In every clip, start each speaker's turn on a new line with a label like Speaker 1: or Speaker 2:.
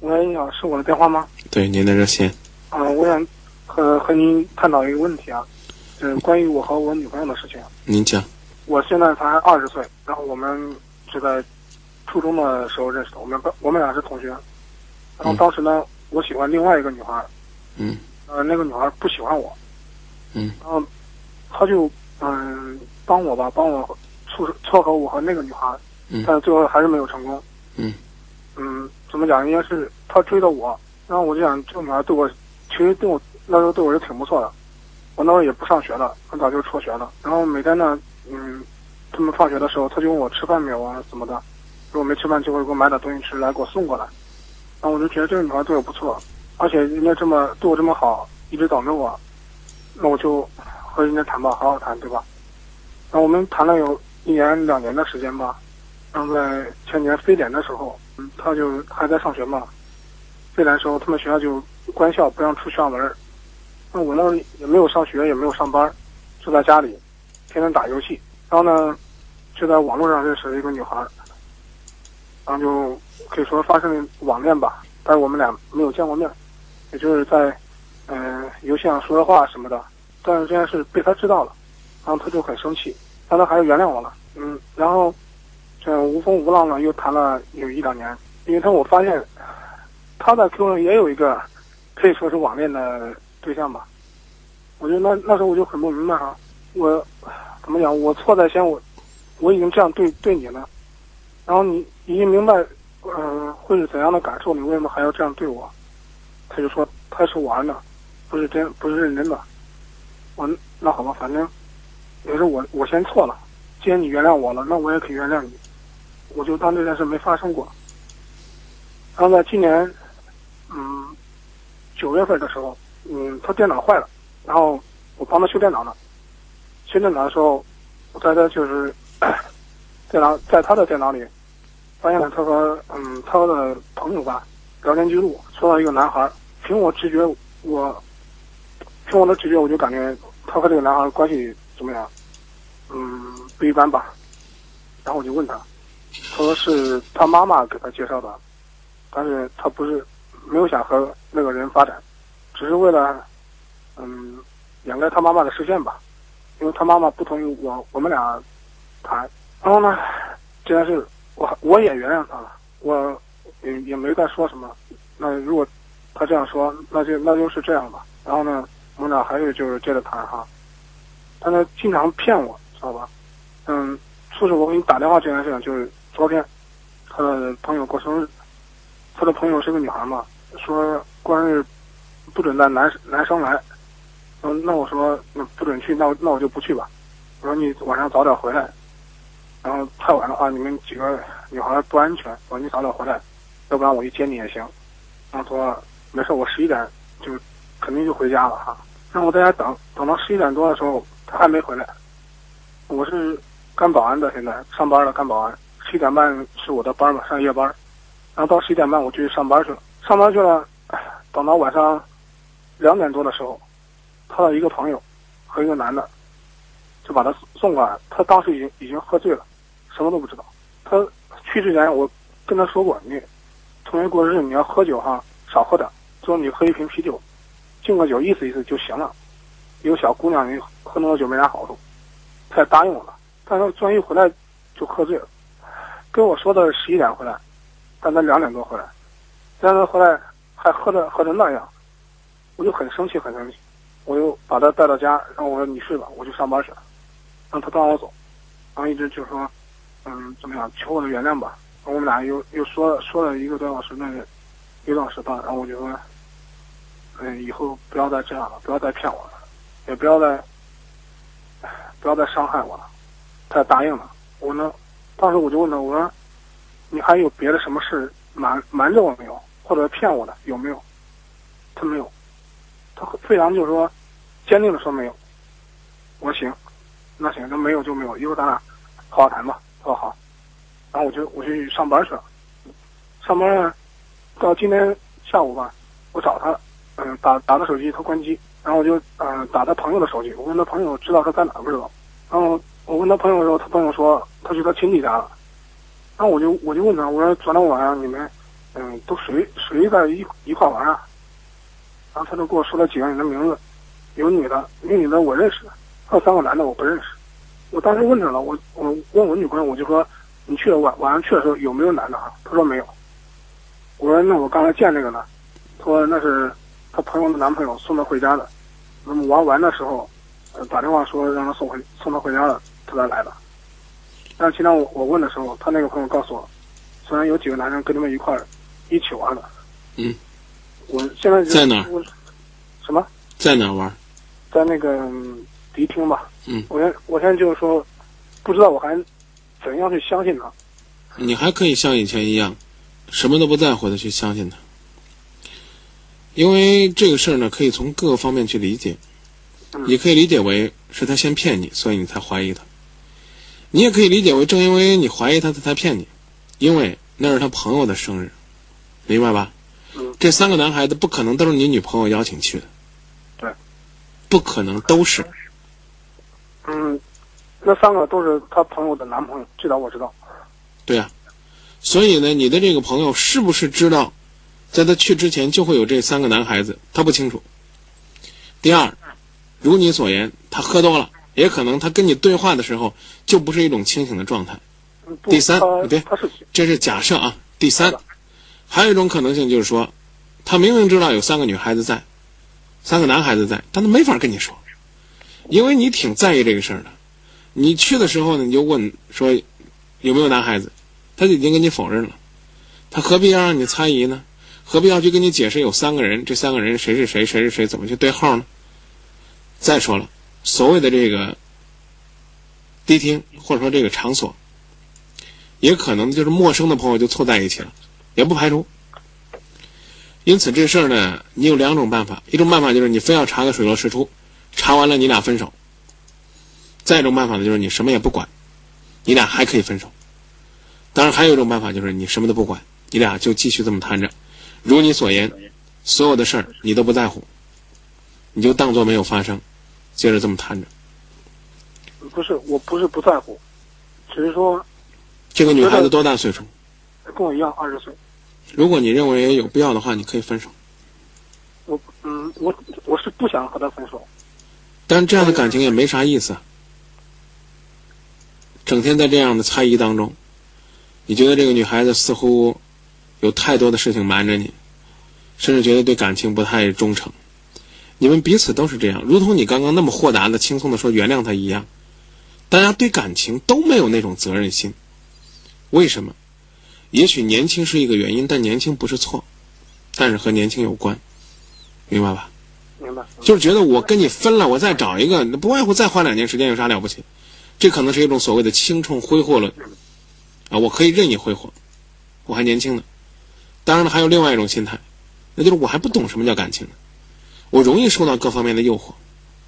Speaker 1: 喂，你好，是我的电话吗？
Speaker 2: 对，您的热线。
Speaker 1: 啊、我想和和您探讨一个问题啊，就是关于我和我女朋友的事情。
Speaker 2: 您讲。
Speaker 1: 我现在才二十岁，然后我们是在初中的时候认识的，我们我们俩是同学。然后当时呢，我喜欢另外一个女孩，
Speaker 2: 嗯
Speaker 1: 呃，那个女孩不喜欢我，
Speaker 2: 嗯
Speaker 1: 然后她就嗯、帮我吧，帮我撮撮合我和那个女孩，
Speaker 2: 嗯
Speaker 1: 但是最后还是没有成功。
Speaker 2: 嗯
Speaker 1: 嗯，怎么讲？应该是她追的我，然后我就想，这个女孩对我，其实对我那时候对我是挺不错的。我那时候也不上学了，很早就辍学了。然后每天呢，嗯，他们放学的时候，他就问我吃饭没有啊什么的。如果没吃饭，就会给我买点东西吃来给我送过来。然后我就觉得这个女孩对我不错，而且人家这么对我这么好，一直等着我，那我就和人家谈吧，好好谈，对吧？然后我们谈了有一年两年的时间吧。然后在前年非典的时候，他就还在上学嘛。非典的时候，他们学校就关校，不让出校门。那我那也没有上学，也没有上班，就在家里，天天打游戏。然后呢，就在网络上认识了一个女孩，然后就可以说发生网恋吧。但是我们俩没有见过面，也就是在嗯、游戏上说说话什么的。但是这件事被他知道了，然后他就很生气，但他还是原谅我了。嗯，然后这无风无浪呢又谈了有一两年，因为他我发现他在 QQ 上也有一个可以说是网恋的对象吧。我觉得那那时候我就很不明白啊，我怎么讲？我错在先，我我已经这样对对你了，然后你已经明白，嗯、会是怎样的感受，你为什么还要这样对我？他就说他是玩的，不是真不是认真的。我那好吧，反正也是我我先错了，既然你原谅我了，那我也可以原谅你，我就当这件事没发生过。然后在今年，嗯，九月份的时候，嗯，他电脑坏了，然后我帮他修电脑呢。修电脑的时候，我在他就是 电脑在他的电脑里发现了他和嗯他的朋友吧聊天记录，说到一个男孩，凭我直觉，我凭我的直觉，我就感觉他和这个男孩关系怎么样？嗯，不一般吧。然后我就问他，他说是他妈妈给他介绍的，但是他不是没有想和那个人发展，只是为了嗯掩盖他妈妈的视线吧，因为他妈妈不同意我我们俩谈。然后呢，这件事我我也原谅他了，我也也没再说什么。那如果他这样说，那就那就是这样吧。然后呢，我们俩还是就是接着谈哈，但他经常骗我，知道吧？嗯，促使我给你打电话这件事情，就是昨天他的朋友过生日，他的朋友是个女孩嘛，说过生日不准带男男生来，嗯，那我说那不准去，那我那我就不去吧。我说你晚上早点回来，然后太晚的话你们几个女孩不安全，我说你早点回来，要不然我去接你也行。然后说没事，我十一点就肯定就回家了哈。让我在家等等到十一点多的时候，他还没回来。我是干保安的，现在上班了，干保安。七点半是我的班嘛，上夜班。然后到十一点半我就去上班去了，上班去了，等到晚上两点多的时候，他的一个朋友和一个男的就把他送过来。他当时已经已经喝醉了，什么都不知道。他去之前我跟他说过，你同学过生日你要喝酒哈，少喝点，说你喝一瓶啤酒，敬个酒意思意思就行了。有小姑娘，你喝那么多酒没啥好处。他也答应我了，但是专一回来就喝醉了，跟我说的是十一点回来，但他两点多回来，两点多回来还喝的喝成那样，我就很生气很生气，我就把他带到家，然后我说你睡吧，我去上班去了，让他不让我走，然后一直就说，嗯，怎么样，求我的原谅吧。然后我们俩又又说了说了一个多小时，那个一个多小时吧，然后我就说，嗯，以后不要再这样了，不要再骗我了，也不要再。不要再伤害我了。他答应了。我呢，当时我就问他，我说：“你还有别的什么事瞒瞒着我没有，或者骗我的有没有？”他没有。他非常就是说，坚定的说没有。我说行，那行，那没有就没有，一会儿咱俩好好谈吧。他说好。然后我就我就去上班去了。上班，到今天下午吧，我找他，嗯，打打他手机，他关机。然后我就嗯、打他朋友的手机，我问他朋友知道他在哪不知道。然后我问他朋友的时候，他朋友说他去他亲戚家了。然后我就我就问他，我说昨天晚上你们嗯，都谁谁在一一块玩啊。然后他就给我说了几个人的名字，有女的，那女的我认识，还有三个男的我不认识。我当时问他了，我我问我女朋友，我就说你去晚晚上去的时候有没有男的啊？他说没有。我说那我刚才见这个呢，他说那是他朋友的男朋友送他回家的。那么玩完的时候，打电话说让他送回送他回家了，他才来的。但是今天我我问的时候，他那个朋友告诉我，虽然有几个男人跟他们一块儿一起玩的。
Speaker 2: 嗯。
Speaker 1: 我现在
Speaker 2: 在哪儿
Speaker 1: 什么？
Speaker 2: 在哪儿玩？
Speaker 1: 在那个嗯迪厅吧。
Speaker 2: 嗯。
Speaker 1: 我现我现在就是说，不知道我还怎样去相信他。
Speaker 2: 你还可以像以前一样，什么都不在乎的去相信他，因为这个事儿呢，可以从各个方面去理解，
Speaker 1: 嗯
Speaker 2: 也可以理解为是他先骗你，所以你才怀疑他；你也可以理解为，正因为你怀疑他，他才骗你，因为那是他朋友的生日，明白吧？
Speaker 1: 嗯
Speaker 2: 这三个男孩子不可能都是你女朋友邀请去的，
Speaker 1: 对，
Speaker 2: 不可能都是。
Speaker 1: 嗯，那三个都是他朋友的男朋友，这点我知道。
Speaker 2: 对呀、所以呢，你的这个朋友是不是知道，在他去之前就会有这三个男孩子？他不清楚。第二，如你所言，他喝多了，也可能他跟你对话的时候就不是一种清醒的状态，第三别这是假设啊。第三，还有一种可能性就是说，他明明知道有三个女孩子在，三个男孩子在，但他没法跟你说，因为你挺在意这个事儿的。你去的时候呢，你就问说有没有男孩子，他就已经跟你否认了，他何必要让你猜疑呢？何必要去跟你解释有三个人，这三个人谁是谁，谁是谁，怎么去对号呢？再说了，所谓的这个迪厅或者说这个场所，也可能就是陌生的朋友就凑在一起了，也不排除。因此这事儿呢，你有两种办法，一种办法就是你非要查个水落石出，查完了你俩分手；再一种办法呢，就是你什么也不管，你俩还可以分手。当然，还有一种办法就是你什么都不管，你俩就继续这么谈着，如你所言，所有的事儿你都不在乎，你就当做没有发生，接着这么谈着。
Speaker 1: 不是我不是不在乎，只是说
Speaker 2: 这个女孩子多大岁数？
Speaker 1: 跟我一样二十岁。
Speaker 2: 如果你认为有必要的话，你可以分手。
Speaker 1: 我嗯我我是不想和他分手。
Speaker 2: 但这样的感情也没啥意思啊，整天在这样的猜疑当中，你觉得这个女孩子似乎有太多的事情瞒着你，甚至觉得对感情不太忠诚。你们彼此都是这样，如同你刚刚那么豁达的、轻松的说原谅他一样，大家对感情都没有那种责任心。为什么？也许年轻是一个原因，但年轻不是错，但是和年轻有关，明白吧？
Speaker 1: 明白？
Speaker 2: 就是觉得我跟你分了，我再找一个，不外乎再花两年时间有啥了不起？这可能是一种所谓的轻重挥霍论啊，我可以任意挥霍，我还年轻呢。当然了，还有另外一种心态，那就是我还不懂什么叫感情呢，我容易受到各方面的诱惑，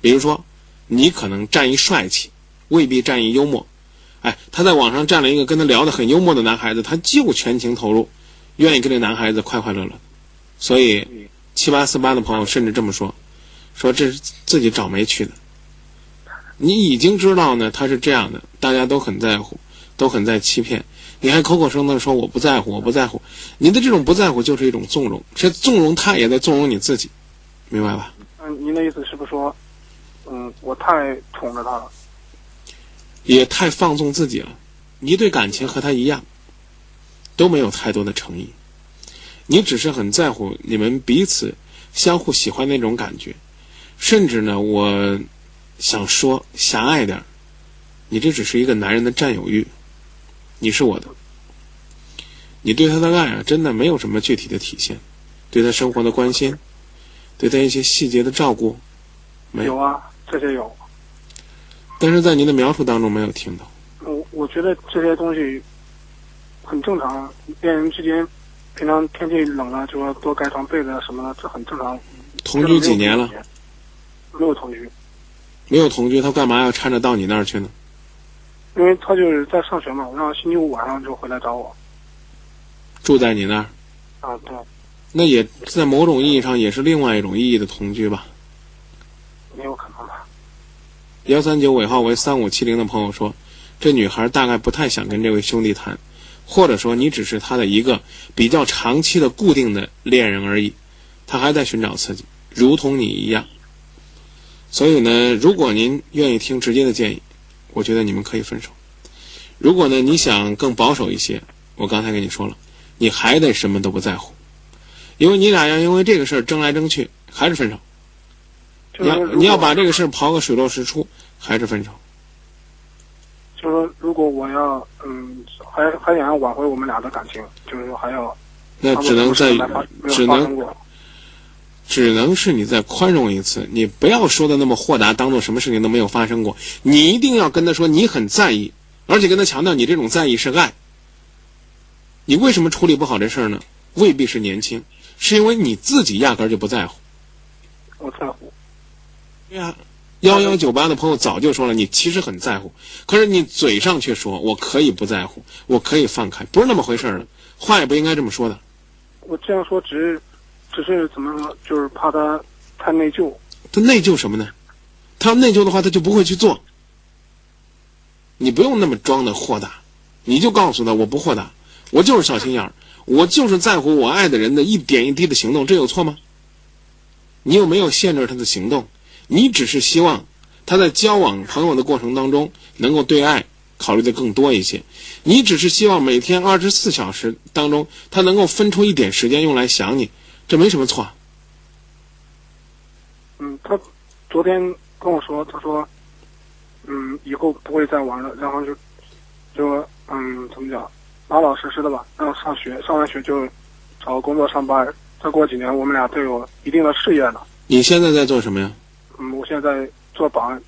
Speaker 2: 比如说你可能占一帅气，未必占一幽默。哎，他在网上占了一个跟他聊得很幽默的男孩子，他就全情投入，愿意跟这男孩子快快乐乐。所以七八四八的朋友甚至这么说，说这是自己找没去的。你已经知道呢，他是这样的，大家都很在乎，都很在欺骗，你还口口声声说我不在乎，我不在乎，你的这种不在乎就是一种纵容，是纵容他，也在纵容你自己，明白吧？
Speaker 1: 嗯，您的意思是不是说，嗯，我太宠着他了？
Speaker 2: 也太放纵自己了。你对感情和他一样，都没有太多的诚意，你只是很在乎你们彼此相互喜欢那种感觉，甚至呢，我想说狭隘点儿，你这只是一个男人的占有欲，你是我的，你对他的爱啊，真的没有什么具体的体现，对他生活的关心，对他一些细节的照顾，没有，
Speaker 1: 有啊，这些有。
Speaker 2: 但是在您的描述当中没有听到。
Speaker 1: 我我觉得这些东西很正常，恋人之间平常天气冷了就要多盖床被子啊什么的，这很正常。
Speaker 2: 同居几年了？？
Speaker 1: 没有同居，
Speaker 2: 没有同居，他干嘛要搀着到你那儿去呢？
Speaker 1: 因为他就是在上学嘛，然后星期五晚上就回来找我。
Speaker 2: 住在你那儿，
Speaker 1: 啊，对，
Speaker 2: 那也在某种意义上也是另外一种意义的同居吧。
Speaker 1: 也有可能吧。
Speaker 2: 幺三九尾号为三五七零的朋友说，这女孩大概不太想跟这位兄弟谈，或者说你只是他的一个比较长期的固定的恋人而已，他还在寻找刺激，如同你一样。所以呢，如果您愿意听直接的建议，我觉得你们可以分手。如果呢，你想更保守一些，我刚才跟你说了，你还得什么都不在乎，因为你俩要因为这个事儿争来争去，还是分手。你要你要把这个事儿刨个水落石出，还是分手。
Speaker 1: 就是说，如果我要嗯，还还想要挽回我们俩的感情，就是说还要，
Speaker 2: 那只能在只能。只能是你再宽容一次，你不要说的那么豁达，当做什么事情都没有发生过。你一定要跟他说你很在意，而且跟他强调你这种在意是爱。你为什么处理不好这事儿呢？未必是年轻，是因为你自己压根儿就不在乎。
Speaker 1: 我在乎。
Speaker 2: 对呀，幺幺九八的朋友早就说了，你其实很在乎，可是你嘴上却说我可以不在乎，我可以放开，不是那么回事儿的，话也不应该这么说的。
Speaker 1: 我这样说只是。只是怎么说，就是怕他太内疚。
Speaker 2: 他内疚什么呢？他要内疚的话，他就不会去做。你不用那么装的豁达，你就告诉他我不豁达，我就是小心眼儿，我就是在乎我爱的人的一点一滴的行动，这有错吗？你又没有限制他的行动，你只是希望他在交往朋友的过程当中能够对爱考虑的更多一些。你只是希望每天二十四小时当中，他能够分出一点时间用来想你。这没什么错。
Speaker 1: 嗯，他昨天跟我说，他说，嗯，以后不会再玩了，然后就，就嗯，怎么讲，老老实实的吧，然后上学，上完学就找个工作上班，再过几年我们俩都有一定的事业了。
Speaker 2: 你现在在做什么呀？
Speaker 1: 嗯，我现在做保安。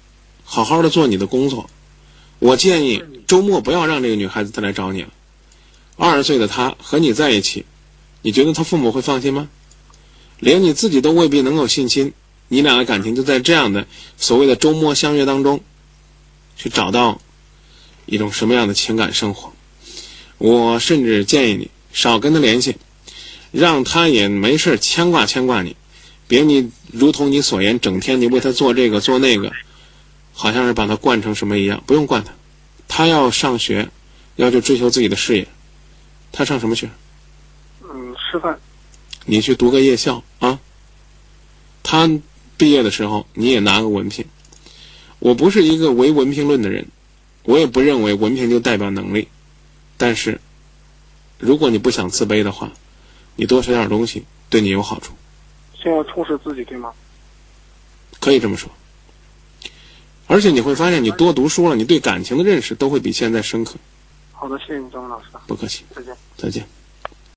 Speaker 2: 好好的做你的工作。我建议周末不要让这个女孩子再来找你了。二十岁的她和你在一起，你觉得她父母会放心吗？连你自己都未必能有信心，你俩的感情就在这样的所谓的周末相约当中，去找到一种什么样的情感生活？我甚至建议你少跟他联系，让他也没事牵挂牵挂你，别你如同你所言，整天你为他做这个做那个，好像是把他惯成什么一样。不用惯他，他要上学，要去追求自己的事业，他上什么学？
Speaker 1: 嗯，师范。
Speaker 2: 你去读个夜校啊！他毕业的时候你也拿个文凭。我不是一个唯文凭论的人，我也不认为文凭就代表能力。但是，如果你不想自卑的话，你多学点东西对你有好处。
Speaker 1: 先要充实自己，对吗？
Speaker 2: 可以这么说。而且你会发现，你多读书了，你对感情的认识都会比现在深刻。
Speaker 1: 好的，谢谢你，张文老师。
Speaker 2: 不客气。
Speaker 1: 再见。
Speaker 2: 再见。